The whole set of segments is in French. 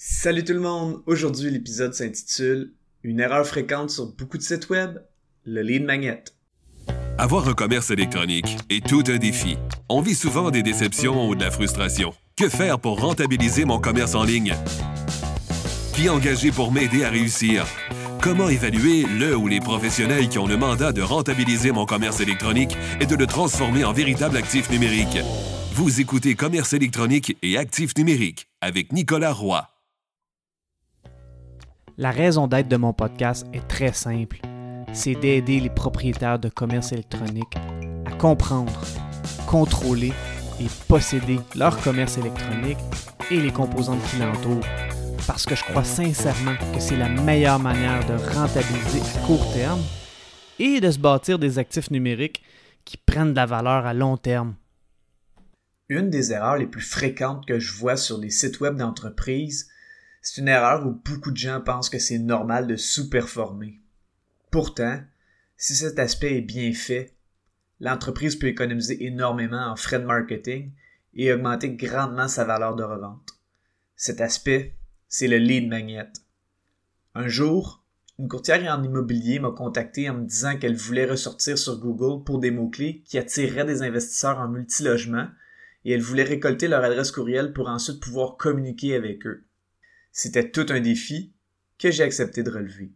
Salut tout le monde! Aujourd'hui, l'épisode s'intitule Une erreur fréquente sur beaucoup de sites web, le lead magnet. Avoir un commerce électronique est tout un défi. On vit souvent des déceptions ou de la frustration. Que faire pour rentabiliser mon commerce en ligne? Qui engager pour m'aider à réussir? Comment évaluer le ou les professionnels qui ont le mandat de rentabiliser mon commerce électronique et de le transformer en véritable actif numérique? Vous écoutez Commerce électronique et actif numérique avec Nicolas Roy. La raison d'être de mon podcast est très simple. C'est d'aider les propriétaires de commerce électronique à comprendre, contrôler et posséder leur commerce électronique et les composantes qui l'entourent. Parce que je crois sincèrement que c'est la meilleure manière de rentabiliser à court terme et de se bâtir des actifs numériques qui prennent de la valeur à long terme. Une des erreurs les plus fréquentes que je vois sur les sites web d'entreprises, c'est une erreur où beaucoup de gens pensent que c'est normal de sous-performer. Pourtant, si cet aspect est bien fait, l'entreprise peut économiser énormément en frais de marketing et augmenter grandement sa valeur de revente. Cet aspect, c'est le lead magnet. Un jour, une courtière en immobilier m'a contacté en me disant qu'elle voulait ressortir sur Google pour des mots-clés qui attireraient des investisseurs en multilogement et elle voulait récolter leur adresse courriel pour ensuite pouvoir communiquer avec eux. C'était tout un défi que j'ai accepté de relever.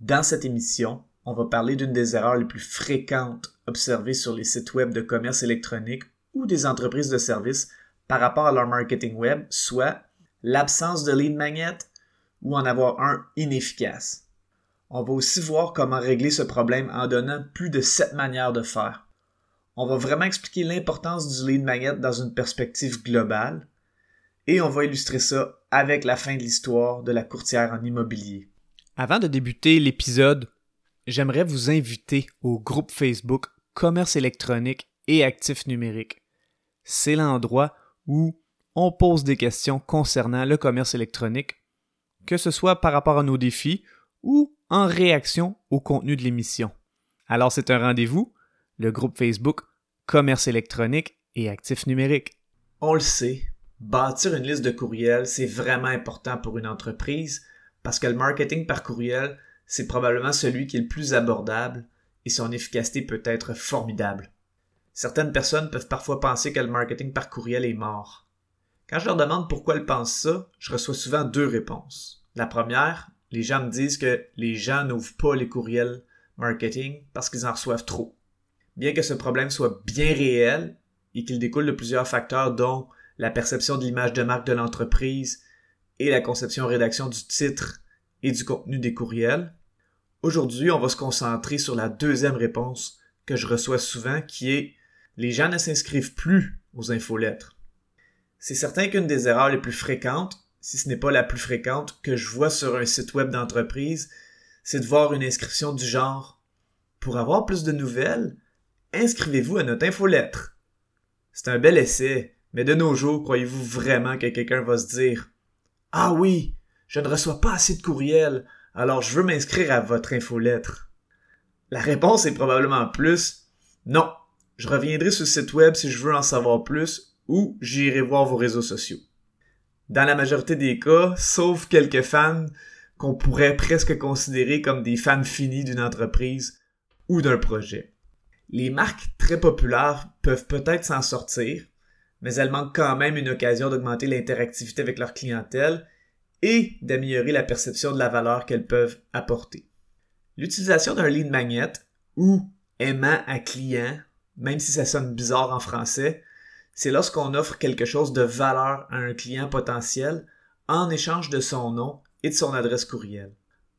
Dans cette émission, on va parler d'une des erreurs les plus fréquentes observées sur les sites web de commerce électronique ou des entreprises de services par rapport à leur marketing web, soit l'absence de lead magnet ou en avoir un inefficace. On va aussi voir comment régler ce problème en donnant plus de sept manières de faire. On va vraiment expliquer l'importance du lead magnet dans une perspective globale, et on va illustrer ça avec la fin de l'histoire de la courtière en immobilier. Avant de débuter l'épisode, j'aimerais vous inviter au groupe Facebook Commerce électronique et actifs numériques. C'est l'endroit où on pose des questions concernant le commerce électronique, que ce soit par rapport à nos défis ou en réaction au contenu de l'émission. Alors c'est un rendez-vous, le groupe Facebook Commerce électronique et actifs numériques. On le sait, bâtir une liste de courriels, c'est vraiment important pour une entreprise parce que le marketing par courriel, c'est probablement celui qui est le plus abordable et son efficacité peut être formidable. Certaines personnes peuvent parfois penser que le marketing par courriel est mort. Quand je leur demande pourquoi elles pensent ça, je reçois souvent deux réponses. La première, les gens me disent que les gens n'ouvrent pas les courriels marketing parce qu'ils en reçoivent trop. Bien que ce problème soit bien réel et qu'il découle de plusieurs facteurs dont la perception de l'image de marque de l'entreprise et la conception-rédaction du titre et du contenu des courriels. Aujourd'hui, on va se concentrer sur la deuxième réponse que je reçois souvent qui est les gens ne s'inscrivent plus aux infolettres. C'est certain qu'une des erreurs les plus fréquentes, si ce n'est pas la plus fréquente, que je vois sur un site web d'entreprise, c'est de voir une inscription du genre Pour avoir plus de nouvelles, inscrivez-vous à notre infolettre. C'est un bel essai, mais de nos jours, croyez-vous vraiment que quelqu'un va se dire Ah oui, je ne reçois pas assez de courriels, alors je veux m'inscrire à votre infolettre? La réponse est probablement plus Non, je reviendrai sur ce site web si je veux en savoir plus ou j'irai voir vos réseaux sociaux. Dans la majorité des cas, sauf quelques fans qu'on pourrait presque considérer comme des fans finis d'une entreprise ou d'un projet. Les marques très populaires peuvent peut-être s'en sortir, mais elles manquent quand même une occasion d'augmenter l'interactivité avec leur clientèle et d'améliorer la perception de la valeur qu'elles peuvent apporter. L'utilisation d'un lead magnet ou aimant à client, même si ça sonne bizarre en français, c'est lorsqu'on offre quelque chose de valeur à un client potentiel en échange de son nom et de son adresse courriel.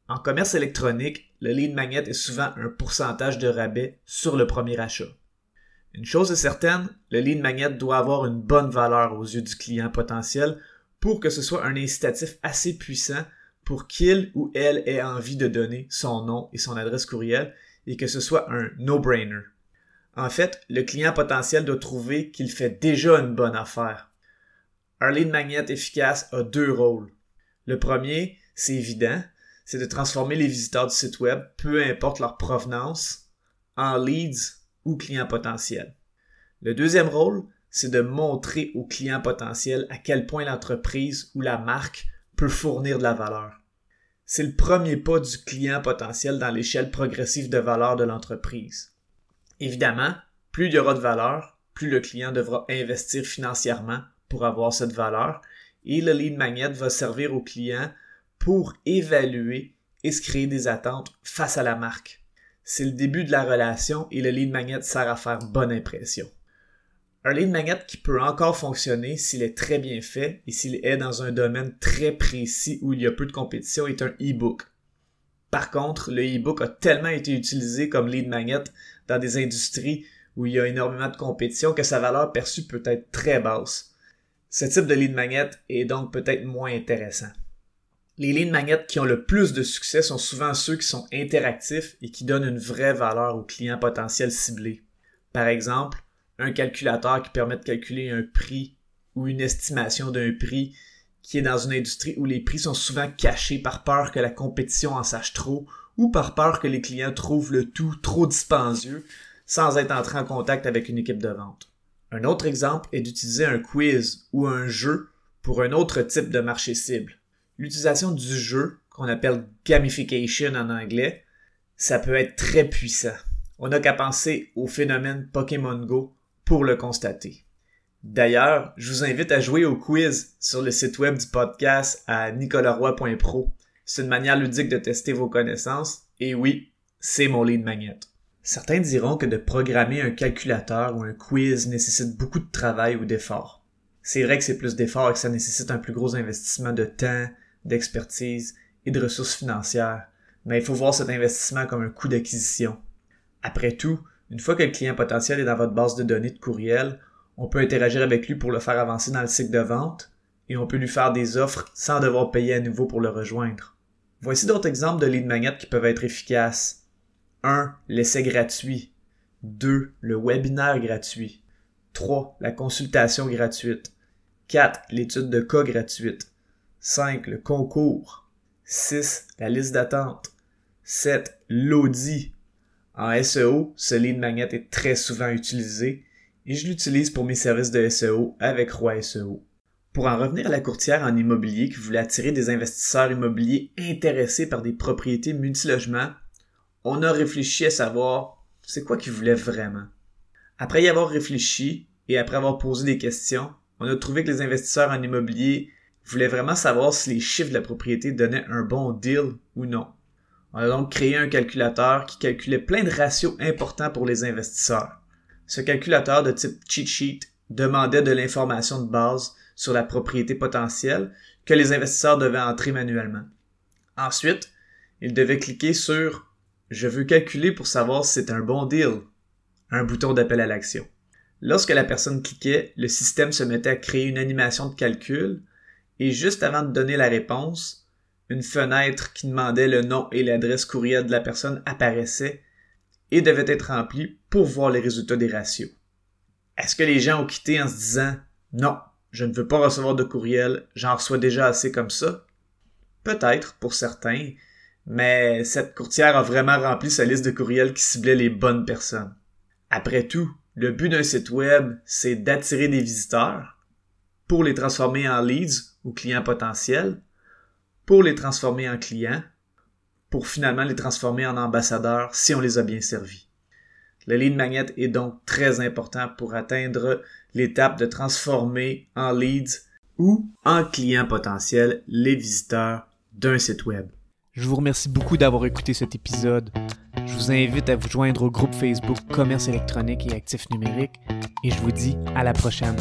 En commerce électronique, le lead magnet est souvent un pourcentage de rabais sur le premier achat. Une chose est certaine, le lead magnet doit avoir une bonne valeur aux yeux du client potentiel pour que ce soit un incitatif assez puissant pour qu'il ou elle ait envie de donner son nom et son adresse courriel et que ce soit un no-brainer. En fait, le client potentiel doit trouver qu'il fait déjà une bonne affaire. Un lead magnet efficace a deux rôles. Le premier, c'est évident, c'est de transformer les visiteurs du site web, peu importe leur provenance, en leads ou client potentiel. Le deuxième rôle, c'est de montrer au client potentiel à quel point l'entreprise ou la marque peut fournir de la valeur. C'est le premier pas du client potentiel dans l'échelle progressive de valeur de l'entreprise. Évidemment, plus il y aura de valeur, plus le client devra investir financièrement pour avoir cette valeur et le lead magnet va servir au client pour évaluer et se créer des attentes face à la marque. C'est le début de la relation et le lead magnet sert à faire bonne impression. Un lead magnet qui peut encore fonctionner s'il est très bien fait et s'il est dans un domaine très précis où il y a peu de compétition est un e-book. Par contre, le e-book a tellement été utilisé comme lead magnet dans des industries où il y a énormément de compétition que sa valeur perçue peut être très basse. Ce type de lead magnet est donc peut-être moins intéressant. Les lead magnets qui ont le plus de succès sont souvent ceux qui sont interactifs et qui donnent une vraie valeur aux clients potentiels ciblés. Par exemple, un calculateur qui permet de calculer un prix ou une estimation d'un prix qui est dans une industrie où les prix sont souvent cachés par peur que la compétition en sache trop ou par peur que les clients trouvent le tout trop dispendieux sans être entré en contact avec une équipe de vente. Un autre exemple est d'utiliser un quiz ou un jeu pour un autre type de marché cible. L'utilisation du jeu, qu'on appelle gamification en anglais, ça peut être très puissant. On n'a qu'à penser au phénomène Pokémon Go pour le constater. D'ailleurs, je vous invite à jouer au quiz sur le site web du podcast à nicolaroy.pro. C'est une manière ludique de tester vos connaissances et oui, c'est mon lead magnet. Certains diront que de programmer un calculateur ou un quiz nécessite beaucoup de travail ou d'effort. C'est vrai que c'est plus d'effort et que ça nécessite un plus gros investissement de temps, d'expertise et de ressources financières, mais il faut voir cet investissement comme un coût d'acquisition. Après tout, une fois que le client potentiel est dans votre base de données de courriel, on peut interagir avec lui pour le faire avancer dans le cycle de vente et on peut lui faire des offres sans devoir payer à nouveau pour le rejoindre. Voici d'autres exemples de lead magnet qui peuvent être efficaces. 1. L'essai gratuit. 2. Le webinaire gratuit. 3. La consultation gratuite. 4. L'étude de cas gratuite. 5. Le concours. 6. La liste d'attente. 7. L'audit. En SEO, ce lead magnet est très souvent utilisé et je l'utilise pour mes services de SEO avec Roi SEO. Pour en revenir à la courtière en immobilier qui voulait attirer des investisseurs immobiliers intéressés par des propriétés multilogements, on a réfléchi à savoir c'est quoi qu'ils voulaient vraiment. Après y avoir réfléchi et après avoir posé des questions, on a trouvé que les investisseurs en immobilier voulaient vraiment savoir si les chiffres de la propriété donnaient un bon deal ou non. On a donc créé un calculateur qui calculait plein de ratios importants pour les investisseurs. Ce calculateur de type cheat sheet demandait de l'information de base sur la propriété potentielle que les investisseurs devaient entrer manuellement. Ensuite, ils devaient cliquer sur Je veux calculer pour savoir si c'est un bon deal, un bouton d'appel à l'action. Lorsque la personne cliquait, le système se mettait à créer une animation de calcul et juste avant de donner la réponse, une fenêtre qui demandait le nom et l'adresse courriel de la personne apparaissait et devait être remplie pour voir les résultats des ratios. Est-ce que les gens ont quitté en se disant non, je ne veux pas recevoir de courriel, j'en reçois déjà assez comme ça? Peut-être pour certains, mais cette courtière a vraiment rempli sa liste de courriels qui ciblait les bonnes personnes. Après tout, le but d'un site web, c'est d'attirer des visiteurs pour les transformer en leads ou clients potentiels pour les transformer en clients, pour finalement les transformer en ambassadeurs si on les a bien servis. Le lead magnet est donc très important pour atteindre l'étape de transformer en leads ou en clients potentiels les visiteurs d'un site web. Je vous remercie beaucoup d'avoir écouté cet épisode. Je vous invite à vous joindre au groupe Facebook Commerce électronique et actifs numériques et je vous dis à la prochaine.